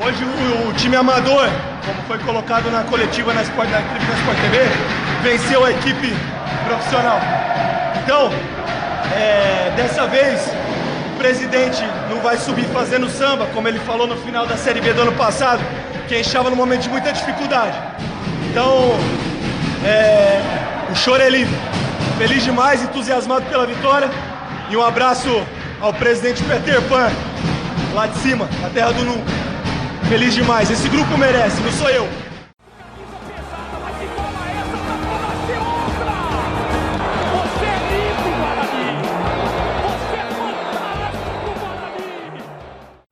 Hoje o, o, time amador, como foi colocado na coletiva na Sport, na, na Sport TV, venceu a equipe profissional. Então, é, dessa vez, o presidente não vai subir fazendo samba, como ele falou no final da Série B do ano passado, que estava num momento de muita dificuldade. Então, é, o choro é livre. Feliz demais, entusiasmado pela vitória. E um abraço ao presidente Peter Pan, lá de cima, na terra do nunca. Feliz demais, esse grupo merece, não sou eu.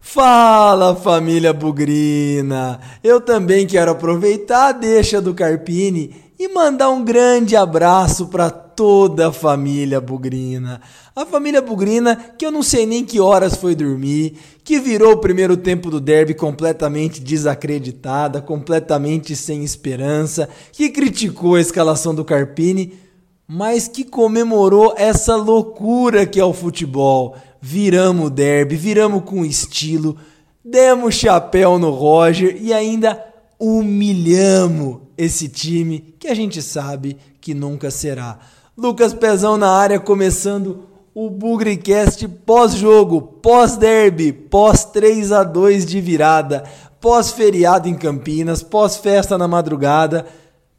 Fala família Bugrina! Eu também quero aproveitar a deixa do Carpini e mandar um grande abraço para toda a família Bugrina. A família Bugrina que eu não sei nem que horas foi dormir, que virou o primeiro tempo do derby completamente desacreditada, completamente sem esperança, que criticou a escalação do Carpini, mas que comemorou essa loucura que é o futebol viramos o derby, viramos com estilo, demos chapéu no Roger e ainda humilhamos esse time que a gente sabe que nunca será. Lucas Pezão na área começando o Bugrecast pós-jogo, pós-derby, pós 3 a 2 de virada, pós-feriado em Campinas, pós-festa na madrugada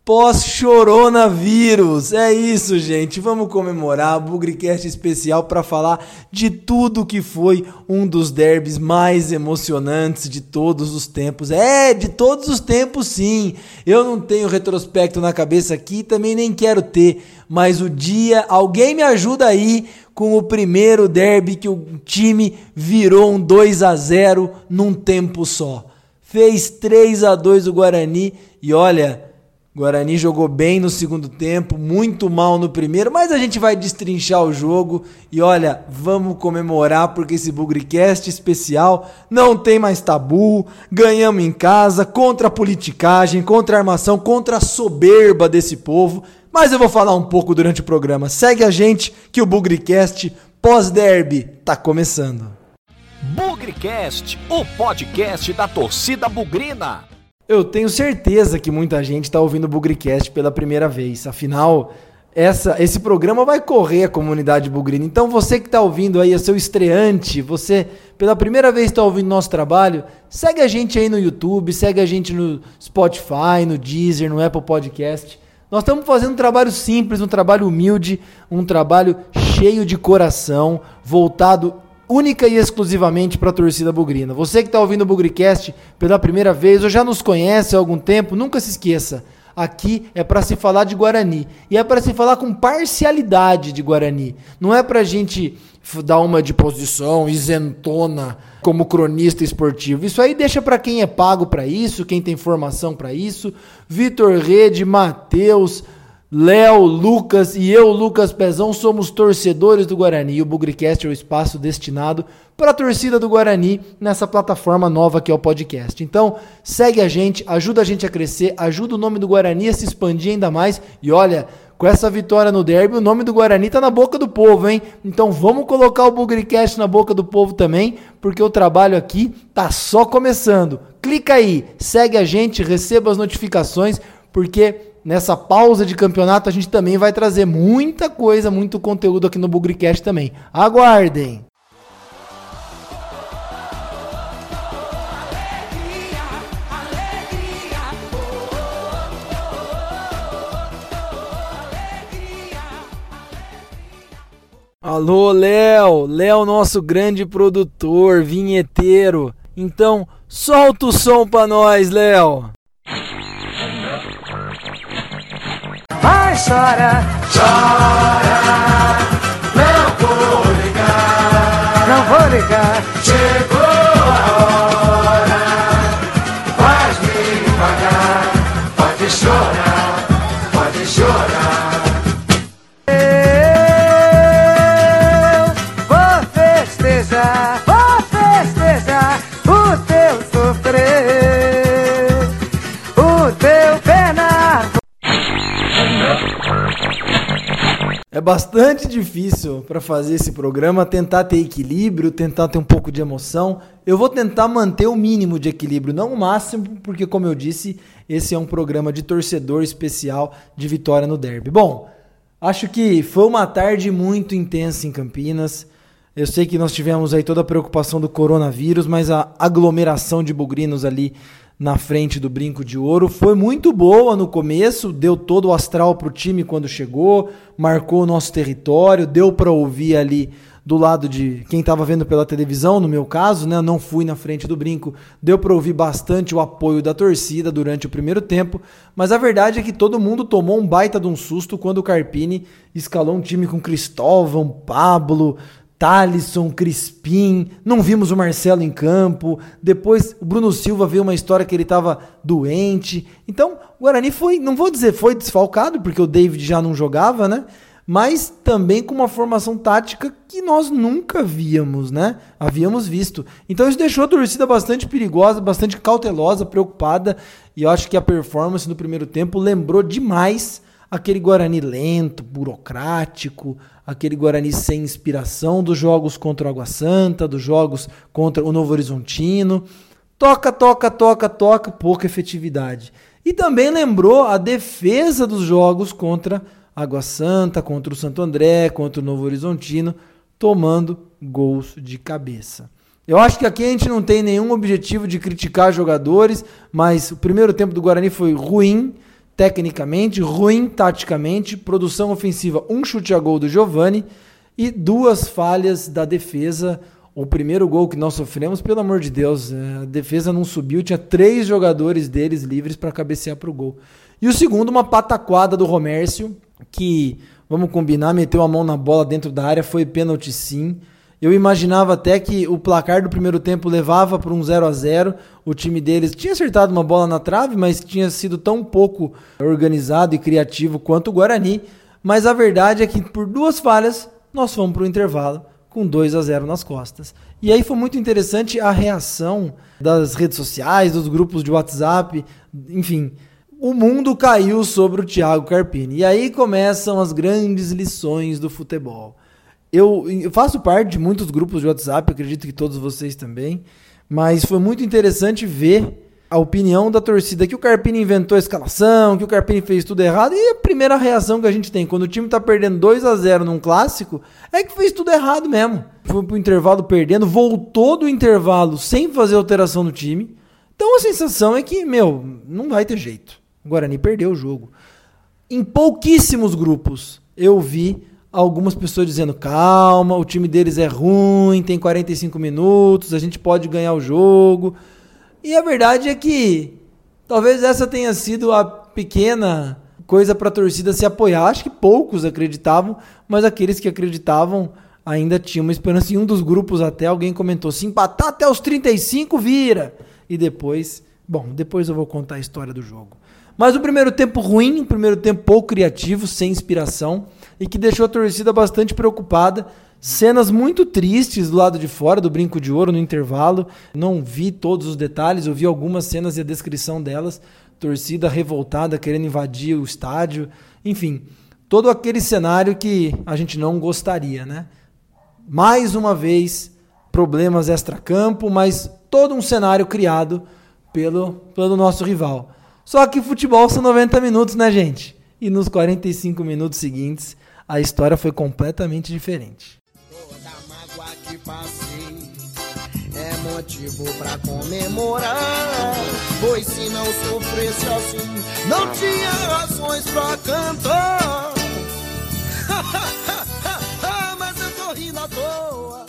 pós-choronavírus. É isso, gente. Vamos comemorar o Bugrecast especial para falar de tudo que foi um dos derbys mais emocionantes de todos os tempos. É, de todos os tempos, sim. Eu não tenho retrospecto na cabeça aqui, também nem quero ter, mas o dia, alguém me ajuda aí com o primeiro derby que o time virou um 2 a 0 num tempo só. Fez 3 a 2 o Guarani e olha, Guarani jogou bem no segundo tempo, muito mal no primeiro, mas a gente vai destrinchar o jogo e olha, vamos comemorar porque esse Bugrecast especial não tem mais tabu, ganhamos em casa, contra a politicagem, contra a armação, contra a soberba desse povo, mas eu vou falar um pouco durante o programa. Segue a gente que o Bugrecast pós-derby tá começando. Bugrecast, o podcast da torcida bugrina. Eu tenho certeza que muita gente está ouvindo o Bugricast pela primeira vez. Afinal, essa, esse programa vai correr a comunidade bugrina. Então, você que está ouvindo aí, é seu estreante, você pela primeira vez está ouvindo nosso trabalho, segue a gente aí no YouTube, segue a gente no Spotify, no Deezer, no Apple Podcast. Nós estamos fazendo um trabalho simples, um trabalho humilde, um trabalho cheio de coração, voltado única e exclusivamente para a torcida bugrina. Você que está ouvindo o Bugricast pela primeira vez ou já nos conhece há algum tempo, nunca se esqueça. Aqui é para se falar de Guarani e é para se falar com parcialidade de Guarani. Não é para gente dar uma de posição isentona como cronista esportivo. Isso aí deixa para quem é pago para isso, quem tem formação para isso. Vitor Rede, Matheus, Léo, Lucas e eu, Lucas Pezão, somos torcedores do Guarani e o Bugricast é o espaço destinado para a torcida do Guarani nessa plataforma nova que é o podcast. Então, segue a gente, ajuda a gente a crescer, ajuda o nome do Guarani a se expandir ainda mais e olha, com essa vitória no derby, o nome do Guarani tá na boca do povo, hein? Então vamos colocar o Bugricast na boca do povo também, porque o trabalho aqui tá só começando. Clica aí, segue a gente, receba as notificações, porque nessa pausa de campeonato, a gente também vai trazer muita coisa, muito conteúdo aqui no Bugricast também. Aguardem! Alô, Léo! Léo, nosso grande produtor, vinheteiro. Então, solta o som pra nós, Léo! Vai, chora, chora, bastante difícil para fazer esse programa, tentar ter equilíbrio, tentar ter um pouco de emoção. Eu vou tentar manter o mínimo de equilíbrio, não o máximo, porque como eu disse, esse é um programa de torcedor especial de vitória no derby. Bom, acho que foi uma tarde muito intensa em Campinas. Eu sei que nós tivemos aí toda a preocupação do coronavírus, mas a aglomeração de bugrinos ali na frente do Brinco de Ouro. Foi muito boa no começo, deu todo o astral para o time quando chegou, marcou o nosso território, deu para ouvir ali do lado de quem estava vendo pela televisão, no meu caso, né? Eu não fui na frente do brinco, deu para ouvir bastante o apoio da torcida durante o primeiro tempo, mas a verdade é que todo mundo tomou um baita de um susto quando o Carpini escalou um time com Cristóvão, Pablo, Talisson, Crispim, não vimos o Marcelo em campo. Depois o Bruno Silva veio uma história que ele estava doente. Então, o Guarani foi, não vou dizer foi desfalcado, porque o David já não jogava, né? Mas também com uma formação tática que nós nunca víamos, né? Havíamos visto. Então isso deixou a torcida bastante perigosa, bastante cautelosa, preocupada. E eu acho que a performance no primeiro tempo lembrou demais aquele Guarani lento, burocrático, aquele Guarani sem inspiração dos jogos contra o Água Santa, dos jogos contra o Novo Horizontino. Toca, toca, toca, toca, pouca efetividade. E também lembrou a defesa dos jogos contra Água Santa, contra o Santo André, contra o Novo Horizontino, tomando gols de cabeça. Eu acho que aqui a gente não tem nenhum objetivo de criticar jogadores, mas o primeiro tempo do Guarani foi ruim tecnicamente, ruim taticamente, produção ofensiva, um chute a gol do Giovani e duas falhas da defesa. O primeiro gol que nós sofremos, pelo amor de Deus, é, a defesa não subiu, tinha três jogadores deles livres para cabecear para o gol. E o segundo, uma pataquada do Romércio, que, vamos combinar, meteu a mão na bola dentro da área, foi pênalti sim. Eu imaginava até que o placar do primeiro tempo levava para um 0 a 0 O time deles tinha acertado uma bola na trave, mas tinha sido tão pouco organizado e criativo quanto o Guarani. Mas a verdade é que por duas falhas nós fomos para o intervalo com 2 a 0 nas costas. E aí foi muito interessante a reação das redes sociais, dos grupos de WhatsApp, enfim. O mundo caiu sobre o Thiago Carpini. E aí começam as grandes lições do futebol. Eu, faço parte de muitos grupos de WhatsApp, acredito que todos vocês também, mas foi muito interessante ver a opinião da torcida que o Carpini inventou a escalação, que o Carpini fez tudo errado. E a primeira reação que a gente tem quando o time tá perdendo 2 a 0 num clássico é que fez tudo errado mesmo. Foi pro intervalo perdendo, voltou do intervalo sem fazer alteração no time. Então a sensação é que, meu, não vai ter jeito. O Guarani perdeu o jogo. Em pouquíssimos grupos eu vi algumas pessoas dizendo: calma, o time deles é ruim, tem 45 minutos, a gente pode ganhar o jogo. E a verdade é que talvez essa tenha sido a pequena coisa para a torcida se apoiar. Acho que poucos acreditavam, mas aqueles que acreditavam ainda tinham uma esperança. Em um dos grupos até alguém comentou: se empatar até os 35, vira. E depois, bom, depois eu vou contar a história do jogo. Mas o primeiro tempo ruim, o primeiro tempo pouco criativo, sem inspiração e que deixou a torcida bastante preocupada. Cenas muito tristes do lado de fora do Brinco de Ouro no intervalo. Não vi todos os detalhes, eu vi algumas cenas e a descrição delas. Torcida revoltada, querendo invadir o estádio. Enfim, todo aquele cenário que a gente não gostaria, né? Mais uma vez, problemas extra-campo, mas todo um cenário criado pelo, pelo nosso rival. Só que futebol são 90 minutos, né, gente? E nos 45 minutos seguintes, a história foi completamente diferente. Toda mágoa que passei é motivo para comemorar. Pois se não sofresse assim, não tinha razões cantar. Mas eu tô rindo à toa.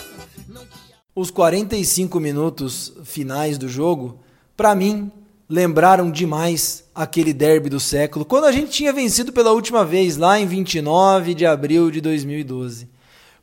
Os 45 minutos finais do jogo, para mim, lembraram demais aquele derby do século, quando a gente tinha vencido pela última vez, lá em 29 de abril de 2012.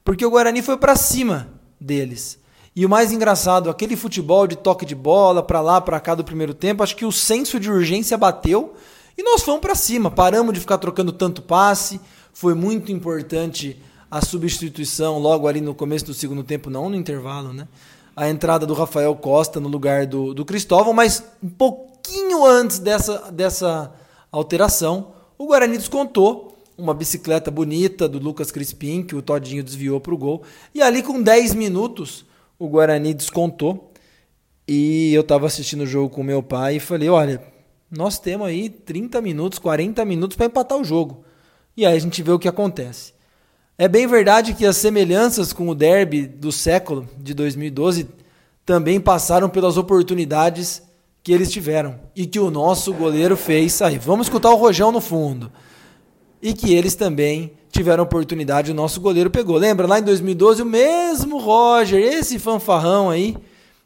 Porque o Guarani foi para cima deles. E o mais engraçado, aquele futebol de toque de bola para lá, para cá do primeiro tempo, acho que o senso de urgência bateu e nós fomos para cima. Paramos de ficar trocando tanto passe. Foi muito importante a substituição logo ali no começo do segundo tempo, não no intervalo, né? A entrada do Rafael Costa no lugar do, do Cristóvão, mas um pouco pouquinho antes dessa, dessa alteração, o Guarani descontou uma bicicleta bonita do Lucas Crispim, que o Todinho desviou para o gol. E ali com 10 minutos, o Guarani descontou. E eu estava assistindo o jogo com meu pai e falei: olha, nós temos aí 30 minutos, 40 minutos para empatar o jogo. E aí a gente vê o que acontece. É bem verdade que as semelhanças com o derby do século de 2012 também passaram pelas oportunidades que eles tiveram e que o nosso goleiro fez sair. Vamos escutar o Rojão no fundo. E que eles também tiveram oportunidade, o nosso goleiro pegou. Lembra lá em 2012 o mesmo Roger, esse fanfarrão aí,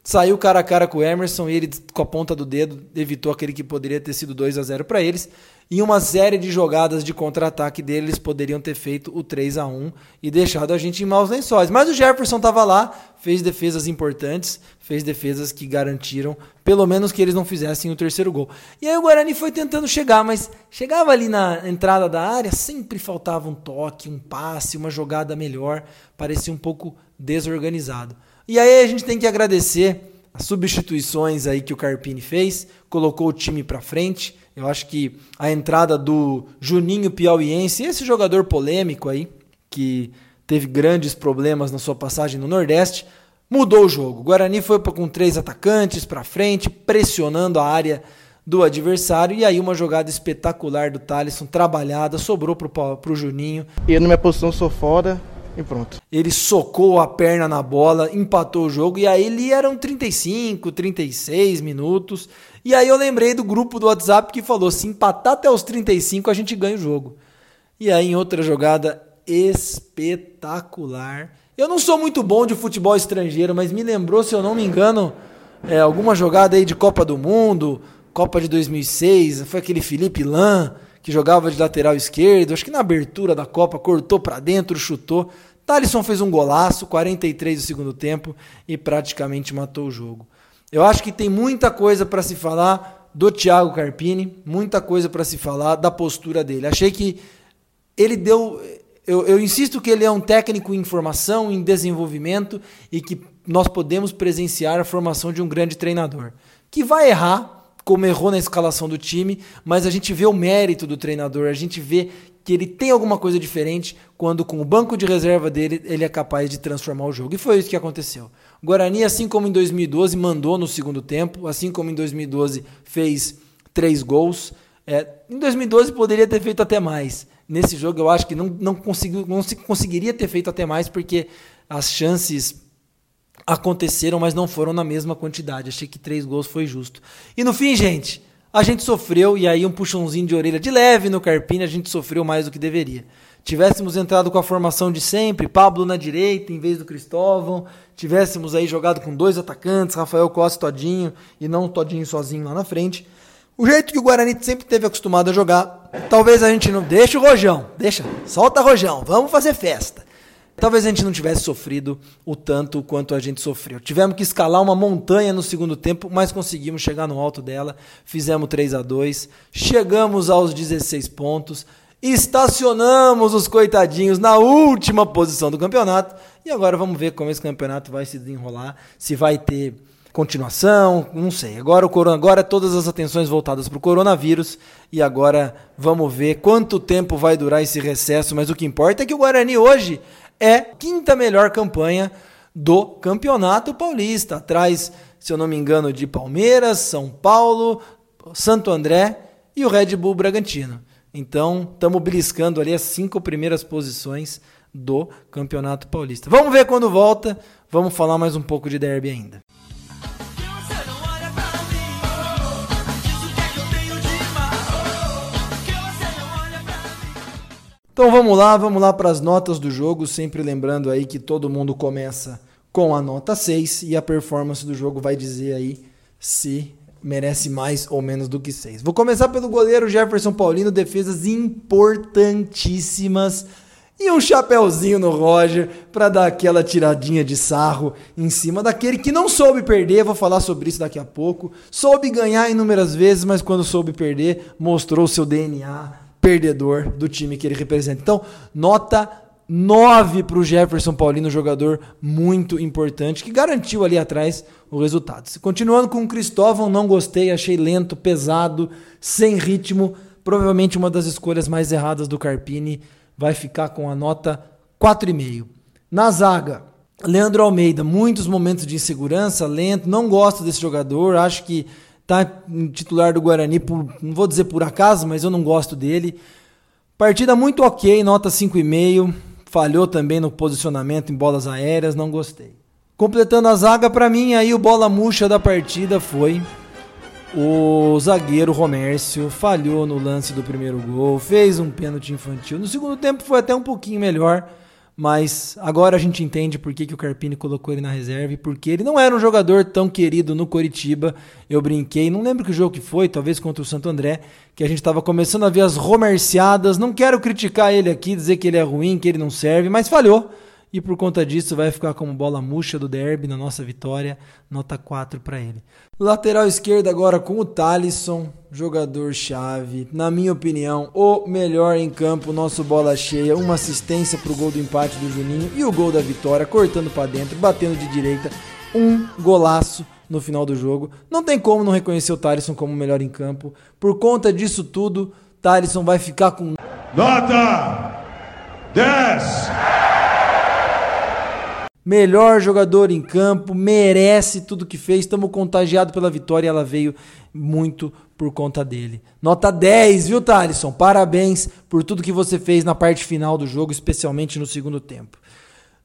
Saiu cara a cara com o Emerson e ele, com a ponta do dedo, evitou aquele que poderia ter sido 2 a 0 para eles. E uma série de jogadas de contra-ataque deles poderiam ter feito o 3 a 1 e deixado a gente em maus lençóis. Mas o Jefferson estava lá, fez defesas importantes, fez defesas que garantiram, pelo menos que eles não fizessem o terceiro gol. E aí o Guarani foi tentando chegar, mas chegava ali na entrada da área, sempre faltava um toque, um passe, uma jogada melhor, parecia um pouco desorganizado. E aí a gente tem que agradecer as substituições aí que o Carpini fez, colocou o time para frente. Eu acho que a entrada do Juninho Piauiense, esse jogador polêmico aí, que teve grandes problemas na sua passagem no Nordeste, mudou o jogo. O Guarani foi com três atacantes para frente, pressionando a área do adversário. E aí uma jogada espetacular do Thalisson, trabalhada, sobrou para o Juninho. E na minha posição sou fora, e pronto. Ele socou a perna na bola, empatou o jogo e aí ele eram 35, 36 minutos. E aí eu lembrei do grupo do WhatsApp que falou: se empatar até os 35 a gente ganha o jogo. E aí em outra jogada espetacular. Eu não sou muito bom de futebol estrangeiro, mas me lembrou, se eu não me engano, é, alguma jogada aí de Copa do Mundo, Copa de 2006, foi aquele Felipe Lan que jogava de lateral esquerdo, acho que na abertura da Copa, cortou para dentro, chutou. Thalisson fez um golaço, 43 do segundo tempo, e praticamente matou o jogo. Eu acho que tem muita coisa para se falar do Thiago Carpini, muita coisa para se falar da postura dele. Achei que ele deu. Eu, eu, insisto que ele é um técnico em formação, em desenvolvimento e que nós podemos presenciar a formação de um grande treinador. Que vai errar, como errou na escalação do time, mas a gente vê o mérito do treinador, a gente vê que ele tem alguma coisa diferente quando com o banco de reserva dele ele é capaz de transformar o jogo. E foi isso que aconteceu. O Guarani, assim como em 2012, mandou no segundo tempo, assim como em 2012 fez três gols. É, em 2012 poderia ter feito até mais. Nesse jogo eu acho que não, não, conseguiu, não se conseguiria ter feito até mais porque as chances aconteceram, mas não foram na mesma quantidade. Achei que três gols foi justo. E no fim, gente, a gente sofreu, e aí um puxãozinho de orelha de leve no Carpini, a gente sofreu mais do que deveria. Tivéssemos entrado com a formação de sempre, Pablo na direita em vez do Cristóvão, tivéssemos aí jogado com dois atacantes, Rafael Costa Todinho, e não Todinho sozinho lá na frente. O jeito que o Guarani sempre teve acostumado a jogar, talvez a gente não. Deixa o Rojão, deixa, solta Rojão, vamos fazer festa. Talvez a gente não tivesse sofrido o tanto quanto a gente sofreu. Tivemos que escalar uma montanha no segundo tempo, mas conseguimos chegar no alto dela. Fizemos 3 a 2 chegamos aos 16 pontos, estacionamos os coitadinhos na última posição do campeonato. E agora vamos ver como esse campeonato vai se desenrolar, se vai ter continuação, não sei. Agora o corona, agora todas as atenções voltadas para o coronavírus e agora vamos ver quanto tempo vai durar esse recesso, mas o que importa é que o Guarani hoje é quinta melhor campanha do Campeonato Paulista, atrás, se eu não me engano, de Palmeiras, São Paulo, Santo André e o Red Bull Bragantino. Então, estamos beliscando ali as cinco primeiras posições do Campeonato Paulista. Vamos ver quando volta, vamos falar mais um pouco de derby ainda. Então vamos lá, vamos lá para as notas do jogo, sempre lembrando aí que todo mundo começa com a nota 6 e a performance do jogo vai dizer aí se merece mais ou menos do que 6. Vou começar pelo goleiro Jefferson Paulino, defesas importantíssimas e um chapéuzinho no Roger para dar aquela tiradinha de sarro em cima daquele que não soube perder, vou falar sobre isso daqui a pouco. Soube ganhar inúmeras vezes, mas quando soube perder, mostrou seu DNA perdedor do time que ele representa. Então, nota 9 para o Jefferson Paulino, jogador muito importante, que garantiu ali atrás o resultado. Continuando com o Cristóvão, não gostei, achei lento, pesado, sem ritmo. provavelmente uma das escolhas mais erradas do Carpini, vai ficar com a nota 4,5. Na zaga, Leandro Almeida, muitos momentos de insegurança, lento, não gosto desse jogador, acho que tá titular do Guarani, por, não vou dizer por acaso, mas eu não gosto dele. Partida muito ok, nota 5,5. Falhou também no posicionamento em bolas aéreas, não gostei. Completando a zaga, para mim, aí o bola murcha da partida foi o zagueiro Romércio. Falhou no lance do primeiro gol, fez um pênalti infantil. No segundo tempo foi até um pouquinho melhor, mas agora a gente entende por que, que o Carpini colocou ele na reserva e porque ele não era um jogador tão querido no Coritiba. Eu brinquei, não lembro que jogo que foi, talvez contra o Santo André, que a gente estava começando a ver as romerciadas. Não quero criticar ele aqui, dizer que ele é ruim, que ele não serve, mas falhou e por conta disso vai ficar como bola murcha do derby na nossa vitória, nota 4 para ele. Lateral esquerdo agora com o Talisson, jogador chave, na minha opinião, o melhor em campo, nosso bola cheia, uma assistência pro gol do empate do Juninho e o gol da vitória, cortando para dentro, batendo de direita, um golaço no final do jogo. Não tem como não reconhecer o Talisson como o melhor em campo. Por conta disso tudo, Talisson vai ficar com nota 10 melhor jogador em campo, merece tudo que fez. Estamos contagiados pela vitória e ela veio muito por conta dele. Nota 10, viu, Thalisson? Parabéns por tudo que você fez na parte final do jogo, especialmente no segundo tempo.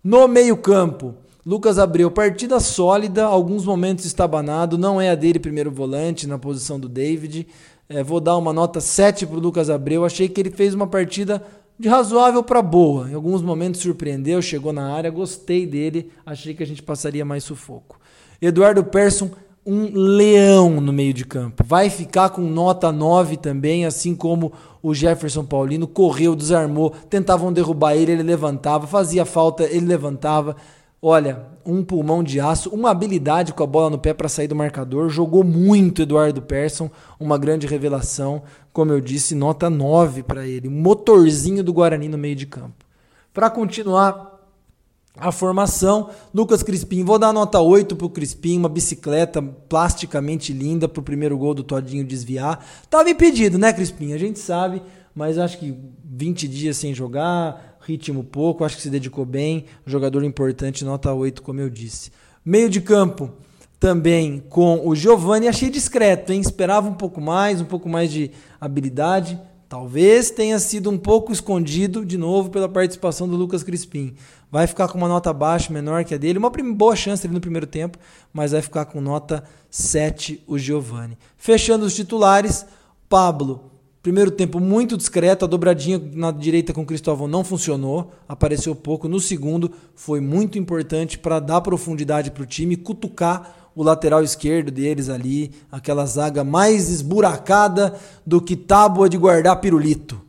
No meio-campo, Lucas Abreu, partida sólida, alguns momentos estabanado, não é a dele primeiro volante na posição do David. É, vou dar uma nota 7 para o Lucas Abreu. Achei que ele fez uma partida de razoável para boa. Em alguns momentos surpreendeu, chegou na área, gostei dele, achei que a gente passaria mais sufoco. Eduardo Persson, um leão no meio de campo. Vai ficar com nota 9 também, assim como o Jefferson Paulino correu, desarmou, tentavam derrubar ele, ele levantava, fazia falta, ele levantava. Olha, um pulmão de aço, uma habilidade com a bola no pé para sair do marcador. Jogou muito Eduardo Persson, uma grande revelação. Como eu disse, nota 9 para ele. Um motorzinho do Guarani no meio de campo. Para continuar a formação, Lucas Crispim. Vou dar nota 8 pro Crispim, uma bicicleta plasticamente linda pro primeiro gol do Todinho desviar. Tava impedido, né, Crispim? A gente sabe, mas acho que 20 dias sem jogar, ritmo pouco, acho que se dedicou bem, jogador importante, nota 8, como eu disse. Meio de campo também com o Giovani, achei discreto, hein? Esperava um pouco mais, um pouco mais de habilidade. Talvez tenha sido um pouco escondido de novo pela participação do Lucas Crispim. Vai ficar com uma nota baixa, menor que a dele. Uma boa chance ali no primeiro tempo, mas vai ficar com nota 7 o Giovani. Fechando os titulares, Pablo Primeiro tempo muito discreto, a dobradinha na direita com o Cristóvão não funcionou, apareceu pouco. No segundo, foi muito importante para dar profundidade para o time, cutucar o lateral esquerdo deles ali, aquela zaga mais esburacada do que tábua de guardar pirulito.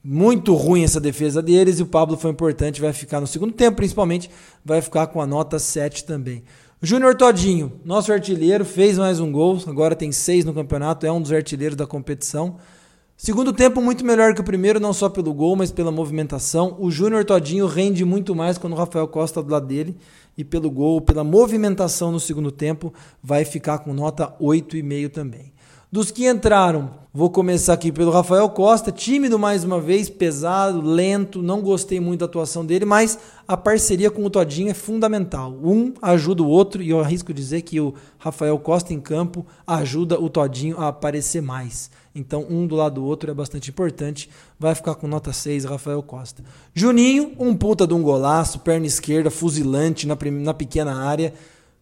Muito ruim essa defesa deles e o Pablo foi importante, vai ficar no segundo tempo, principalmente, vai ficar com a nota 7 também. Júnior Todinho, nosso artilheiro, fez mais um gol, agora tem seis no campeonato, é um dos artilheiros da competição. Segundo tempo muito melhor que o primeiro, não só pelo gol, mas pela movimentação. O Júnior Todinho rende muito mais quando o Rafael Costa do lado dele. E pelo gol, pela movimentação no segundo tempo, vai ficar com nota 8,5 também. Dos que entraram, vou começar aqui pelo Rafael Costa, tímido mais uma vez, pesado, lento, não gostei muito da atuação dele, mas a parceria com o Todinho é fundamental. Um ajuda o outro e eu arrisco dizer que o Rafael Costa em campo ajuda o Todinho a aparecer mais. Então, um do lado do outro é bastante importante. Vai ficar com nota 6, Rafael Costa. Juninho, um puta de um golaço, perna esquerda, fuzilante na, na pequena área.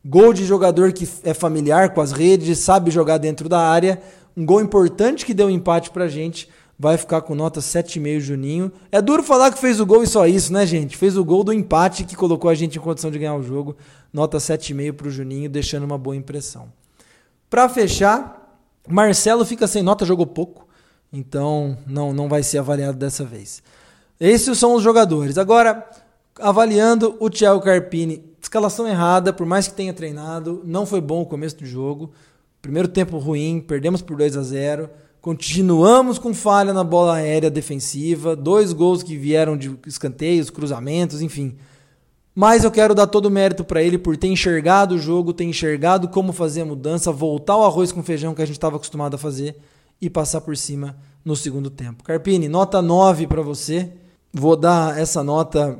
Gol de jogador que é familiar com as redes, sabe jogar dentro da área. Um gol importante que deu um empate pra gente. Vai ficar com nota 7,5 Juninho. É duro falar que fez o gol e só isso, né, gente? Fez o gol do empate que colocou a gente em condição de ganhar o jogo. Nota 7,5 pro Juninho, deixando uma boa impressão. Para fechar, Marcelo fica sem nota, jogou pouco, então não, não vai ser avaliado dessa vez. Esses são os jogadores. Agora, avaliando o Thiago Carpini, escalação errada, por mais que tenha treinado, não foi bom o começo do jogo. Primeiro tempo ruim, perdemos por 2 a 0. Continuamos com falha na bola aérea defensiva, dois gols que vieram de escanteios, cruzamentos, enfim. Mas eu quero dar todo o mérito para ele por ter enxergado o jogo, ter enxergado como fazer a mudança, voltar ao arroz com feijão que a gente estava acostumado a fazer e passar por cima no segundo tempo. Carpini, nota 9 para você. Vou dar essa nota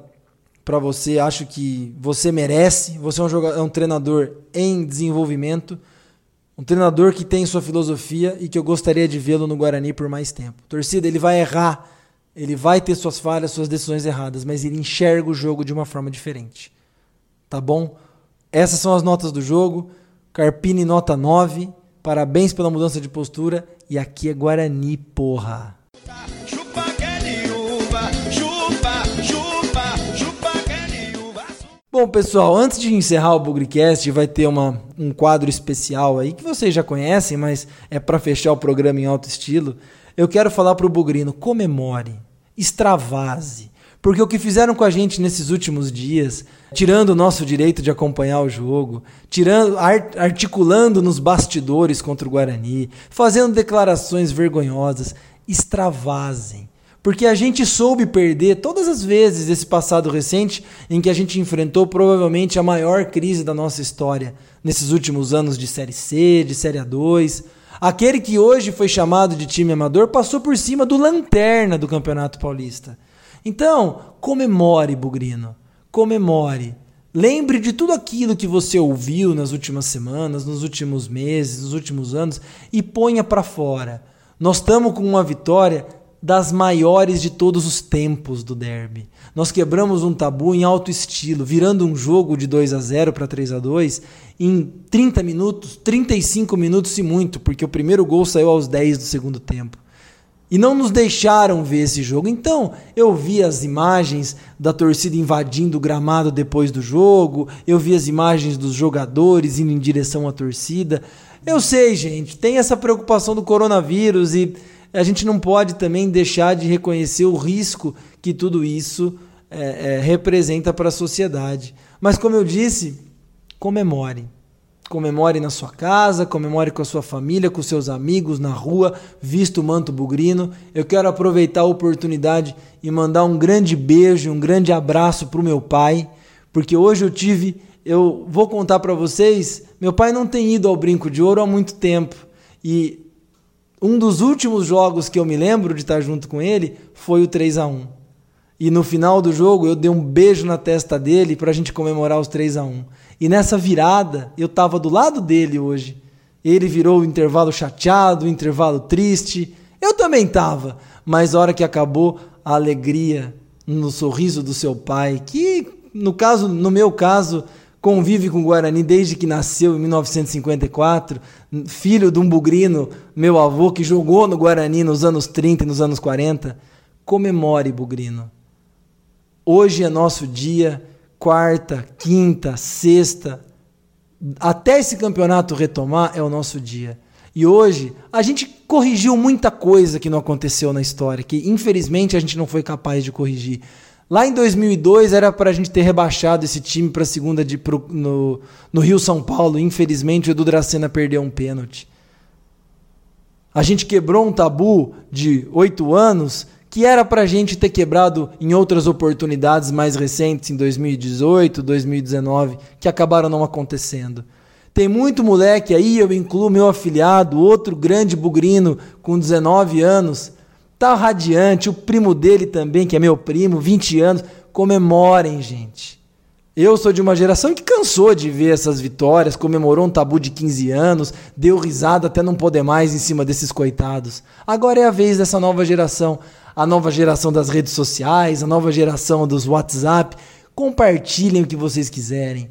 para você. Acho que você merece. Você é um, jogador, é um treinador em desenvolvimento. Um treinador que tem sua filosofia e que eu gostaria de vê-lo no Guarani por mais tempo. Torcida, ele vai errar, ele vai ter suas falhas, suas decisões erradas, mas ele enxerga o jogo de uma forma diferente. Tá bom? Essas são as notas do jogo. Carpini nota 9. Parabéns pela mudança de postura. E aqui é Guarani, porra. Bom, pessoal, antes de encerrar o Bugrecast, vai ter uma, um quadro especial aí que vocês já conhecem, mas é para fechar o programa em alto estilo. Eu quero falar pro Bugrino, comemore, extravase, porque o que fizeram com a gente nesses últimos dias, tirando o nosso direito de acompanhar o jogo, tirando, articulando nos bastidores contra o Guarani, fazendo declarações vergonhosas, extravasem. Porque a gente soube perder todas as vezes esse passado recente em que a gente enfrentou provavelmente a maior crise da nossa história nesses últimos anos de Série C, de Série A2. Aquele que hoje foi chamado de time amador passou por cima do lanterna do Campeonato Paulista. Então, comemore, Bugrino. Comemore. Lembre de tudo aquilo que você ouviu nas últimas semanas, nos últimos meses, nos últimos anos e ponha para fora. Nós estamos com uma vitória das maiores de todos os tempos do derby. Nós quebramos um tabu em alto estilo, virando um jogo de 2 a 0 para 3 a 2 em 30 minutos, 35 minutos e muito, porque o primeiro gol saiu aos 10 do segundo tempo. E não nos deixaram ver esse jogo. Então, eu vi as imagens da torcida invadindo o gramado depois do jogo, eu vi as imagens dos jogadores indo em direção à torcida. Eu sei, gente, tem essa preocupação do coronavírus e a gente não pode também deixar de reconhecer o risco que tudo isso é, é, representa para a sociedade. Mas, como eu disse, comemore. Comemore na sua casa, comemore com a sua família, com seus amigos, na rua, visto o manto bugrino. Eu quero aproveitar a oportunidade e mandar um grande beijo, um grande abraço para o meu pai, porque hoje eu tive, eu vou contar para vocês, meu pai não tem ido ao Brinco de Ouro há muito tempo. E um dos últimos jogos que eu me lembro de estar junto com ele foi o 3 a 1 E no final do jogo eu dei um beijo na testa dele para a gente comemorar os 3 a 1 E nessa virada eu estava do lado dele hoje. Ele virou o intervalo chateado, o intervalo triste. Eu também estava. Mas a hora que acabou, a alegria no sorriso do seu pai, que no caso, no meu caso, convive com o Guarani desde que nasceu em 1954, filho de um bugrino, meu avô, que jogou no Guarani nos anos 30 e nos anos 40. Comemore, bugrino. Hoje é nosso dia, quarta, quinta, sexta, até esse campeonato retomar é o nosso dia. E hoje a gente corrigiu muita coisa que não aconteceu na história, que infelizmente a gente não foi capaz de corrigir. Lá em 2002 era para a gente ter rebaixado esse time para a segunda de, pro, no, no Rio São Paulo. Infelizmente o Edu Dracena perdeu um pênalti. A gente quebrou um tabu de oito anos que era para a gente ter quebrado em outras oportunidades mais recentes, em 2018, 2019, que acabaram não acontecendo. Tem muito moleque aí, eu incluo meu afiliado, outro grande bugrino com 19 anos, Tá radiante, o primo dele também, que é meu primo, 20 anos. Comemorem, gente. Eu sou de uma geração que cansou de ver essas vitórias, comemorou um tabu de 15 anos, deu risada até não poder mais em cima desses coitados. Agora é a vez dessa nova geração, a nova geração das redes sociais, a nova geração dos WhatsApp. Compartilhem o que vocês quiserem.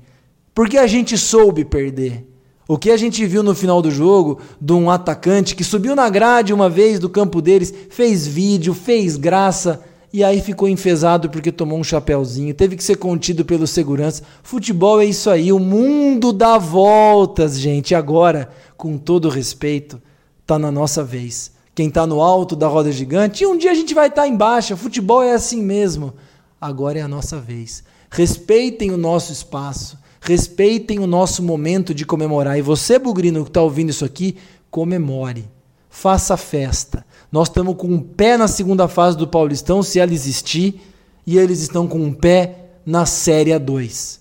Porque a gente soube perder. O que a gente viu no final do jogo de um atacante que subiu na grade uma vez do campo deles, fez vídeo, fez graça e aí ficou enfesado porque tomou um chapéuzinho, teve que ser contido pelo segurança. Futebol é isso aí, o mundo dá voltas, gente. Agora, com todo respeito, tá na nossa vez. Quem tá no alto da roda gigante, e um dia a gente vai estar tá embaixo. Futebol é assim mesmo. Agora é a nossa vez. Respeitem o nosso espaço. Respeitem o nosso momento de comemorar. E você, Bugrino, que está ouvindo isso aqui, comemore. Faça festa. Nós estamos com um pé na segunda fase do Paulistão, se ela existir, e eles estão com um pé na Série A2.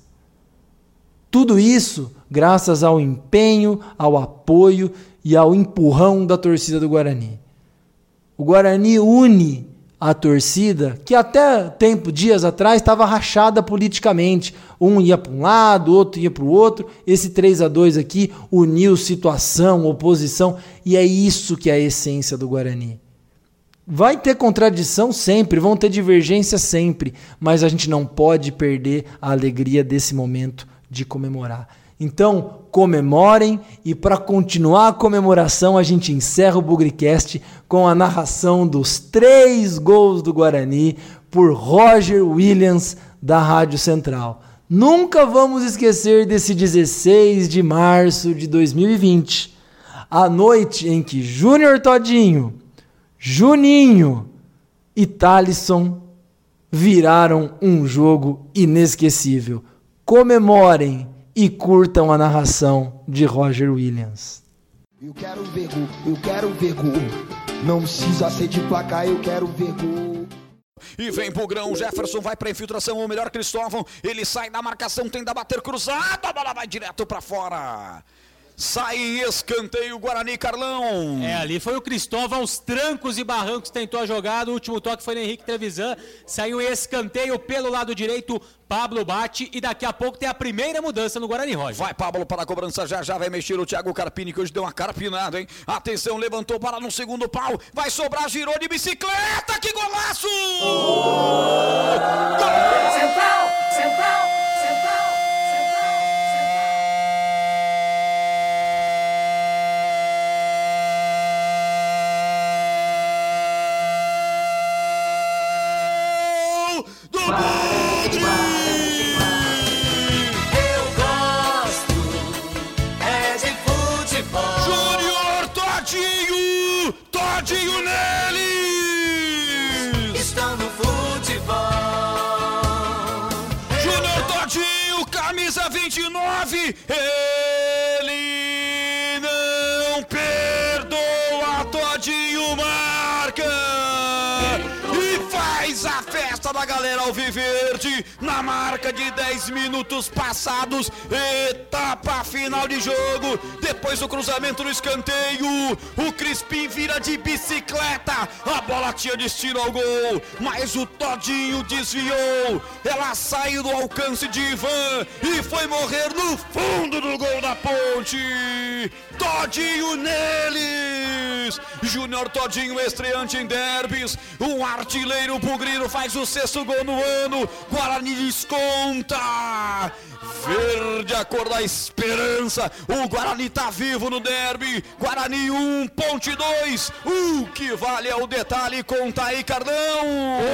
Tudo isso graças ao empenho, ao apoio e ao empurrão da torcida do Guarani. O Guarani une a torcida, que até tempo, dias atrás, estava rachada politicamente. Um ia para um lado, outro ia para o outro. Esse 3 a 2 aqui uniu situação, oposição, e é isso que é a essência do Guarani. Vai ter contradição sempre, vão ter divergência sempre, mas a gente não pode perder a alegria desse momento de comemorar. Então, comemorem e para continuar a comemoração, a gente encerra o Bugricast com a narração dos três gols do Guarani por Roger Williams da Rádio Central. Nunca vamos esquecer desse 16 de março de 2020, a noite em que Júnior Todinho, Juninho e Talisson viraram um jogo inesquecível. Comemorem e curtam a narração de Roger Williams. Eu quero ver gol, eu quero ver gol. Não precisa ser de placar, eu quero ver gol. E vem pro grão, Jefferson vai pra infiltração, o melhor Cristóvão, ele sai da marcação, tenta bater cruzado, a bola vai direto pra fora. Sai em escanteio Guarani Carlão. É, ali foi o Cristóvão aos trancos e barrancos, tentou a jogada. O último toque foi no Henrique Trevisan. Saiu em escanteio pelo lado direito. Pablo bate e daqui a pouco tem a primeira mudança no Guarani Roger. Vai Pablo para a cobrança, já já vai mexer o Thiago Carpini, que hoje deu uma carpinada, hein? Atenção, levantou para no segundo pau, vai sobrar, girou de bicicleta, que golaço! Central, central, central, central, galera Alviverde na marca de 10 minutos passados, etapa final de jogo, depois do cruzamento no escanteio, o Crispim vira de bicicleta, a bola tinha destino ao gol, mas o Todinho desviou, ela saiu do alcance de Ivan e foi morrer no fundo do gol da ponte. Todinho neles! Júnior Todinho, estreante em derbys, um artilheiro bugrino faz o sexto gol no ano, Guarani desconta! Verde a cor da esperança, o Guarani tá vivo no derby, Guarani 1, Ponte 2, o que vale é o detalhe, conta aí Cardão!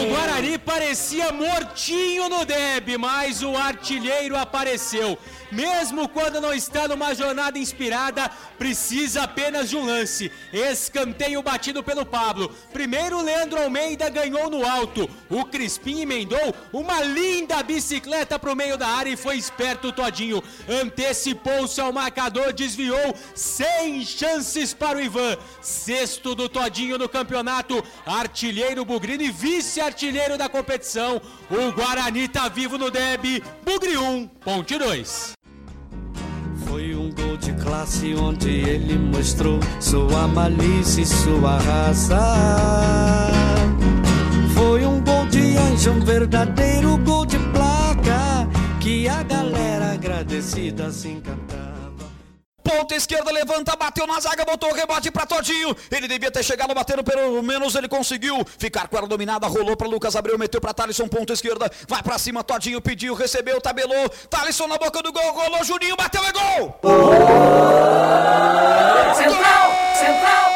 O Guarani parecia mortinho no Deb, mas o artilheiro apareceu. Mesmo quando não está numa jornada inspirada, precisa apenas de um lance. Escanteio batido pelo Pablo. Primeiro, Leandro Almeida ganhou no alto. O Crispim emendou uma linda bicicleta para o meio da área e foi esperto Todinho. Antecipou-se ao marcador, desviou sem chances para o Ivan. Sexto do Todinho no campeonato. Artilheiro Bugrino e vice-artilheiro da competição. O Guarani tá vivo no Deb. Bugre 1, Ponte 2. Foi um gol de classe onde ele mostrou sua malícia e sua raça. Foi um gol de anjo, um verdadeiro gol de placa que a galera agradecida se encantava. Ponta esquerda, levanta, bateu na zaga, botou o rebote pra Todinho. Ele devia ter chegado batendo, pelo menos ele conseguiu ficar com ela dominada. Rolou pra Lucas Abreu, meteu pra Thalisson, ponta esquerda. Vai pra cima, Todinho pediu, recebeu, tabelou. Thalisson na boca do gol, rolou, Juninho, bateu, é gol! Central, central,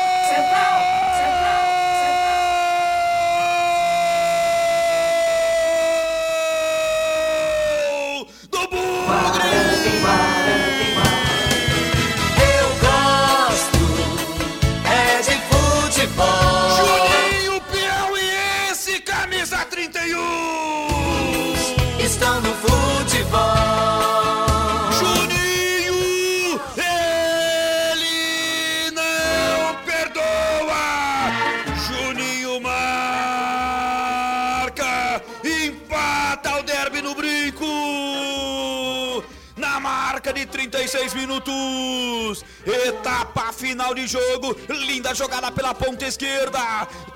36 minutos, etapa final de jogo. Linda jogada pela ponta esquerda.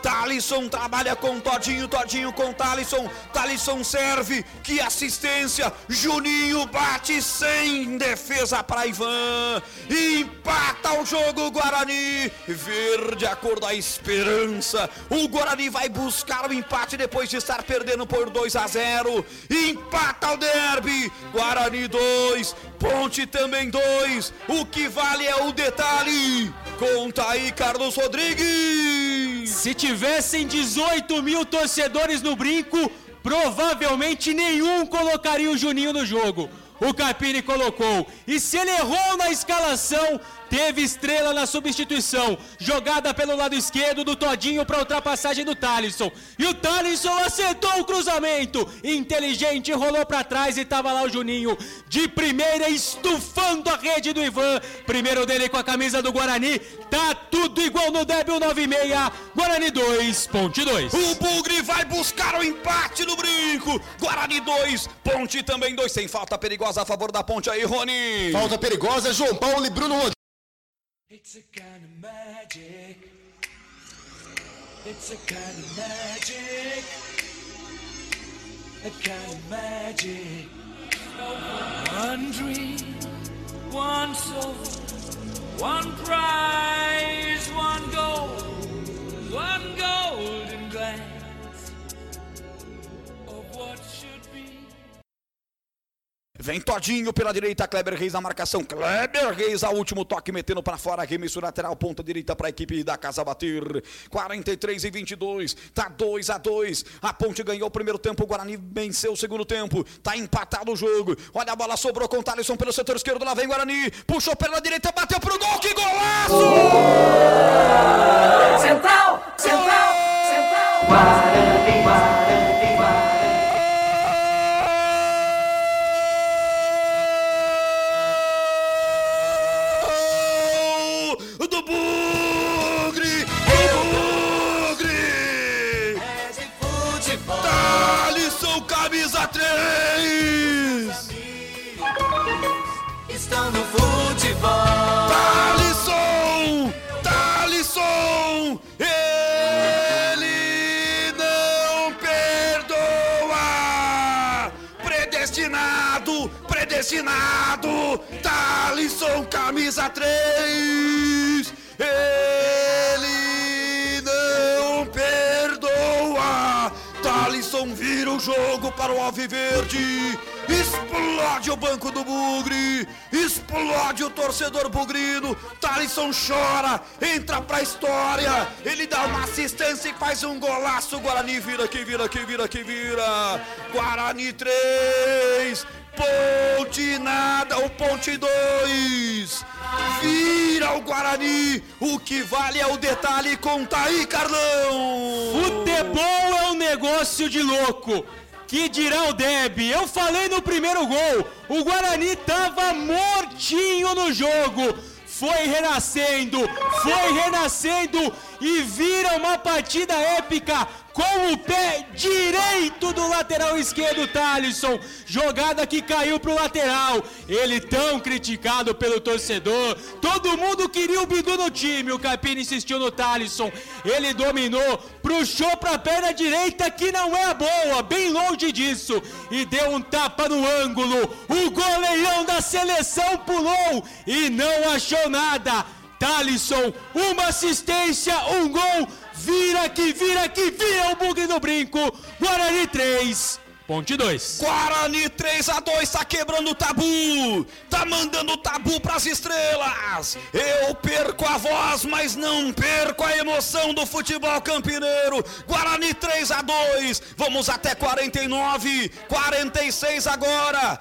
Talisson trabalha com Todinho, Todinho com Talisson. Talisson serve. Que assistência. Juninho bate sem defesa para Ivan. Empata o jogo Guarani. Verde a cor da esperança. O Guarani vai buscar o empate depois de estar perdendo por 2 a 0. Empata o derby. Guarani 2, Ponte também 2. O que vale é o detalhe. Conta aí, Carlos Rodrigues. Se tivessem 18 mil torcedores no brinco, provavelmente nenhum colocaria o Juninho no jogo. O Carpini colocou. E se ele errou na escalação, teve estrela na substituição. Jogada pelo lado esquerdo do Todinho para ultrapassagem do Talisson. E o Talisson acertou o cruzamento. Inteligente, rolou para trás e tava lá o Juninho. De primeira, estufando a rede do Ivan. Primeiro dele com a camisa do Guarani. Tá tudo igual no Débil 96. Guarani 2, Ponte 2. O Bugre vai buscar o empate no brinco. Guarani 2, Ponte também 2. Sem falta perigosa a favor da Ponte aí, Rony. Falta perigosa, João Paulo e Bruno Rodrigues. It's a kind of magic. It's a kind of magic. A kind of magic. One dream, one soul, one prize, one goal, one golden Vem Todinho pela direita, Kleber Reis na marcação. Kleber Reis, a último toque, metendo para fora, arremesso lateral, ponta direita para a equipe da Casa bater. 43 e 22, tá 2 a 2. A Ponte ganhou o primeiro tempo, o Guarani venceu o segundo tempo. Tá empatado o jogo. Olha a bola sobrou com o Thaleson pelo setor esquerdo, lá vem Guarani. Puxou pela direita, bateu pro gol, que golaço! Central, central, central. 3! Estão no futebol. Thalisson! Thalisson! Ele não perdoa! Predestinado! Predestinado! Thalisson, camisa 3! Ele Thalisson vira o jogo para o Alviverde! Explode o banco do Bugre! Explode o torcedor bugrino! Thalisson chora, entra pra história! Ele dá uma assistência e faz um golaço! Guarani vira aqui, vira aqui, vira aqui, vira! Guarani 3! Ponte nada, o Ponte 2! Vira o Guarani! O que vale é o detalhe, conta aí, Carlão! Futebol é um negócio de louco. Que dirá o Deb? Eu falei no primeiro gol. O Guarani tava mortinho no jogo. Foi renascendo, foi renascendo e vira uma partida épica com o pé direito do lateral esquerdo Thalisson. Jogada que caiu pro lateral. Ele tão criticado pelo torcedor. Todo mundo queria o Bidu no time. O Capini insistiu no Thalisson. Ele dominou, puxou pra perna direita que não é a boa, bem longe disso. E deu um tapa no ângulo. O goleirão da seleção pulou e não achou nada. Thalisson, uma assistência, um gol. Vira que vira que vira o bugre no brinco. Guarani 3, Ponte 2. Guarani 3 a 2 tá quebrando o tabu, tá mandando o tabu pras estrelas. Eu perco a voz, mas não perco a emoção do futebol campineiro. Guarani 3 a 2. Vamos até 49, 46 agora.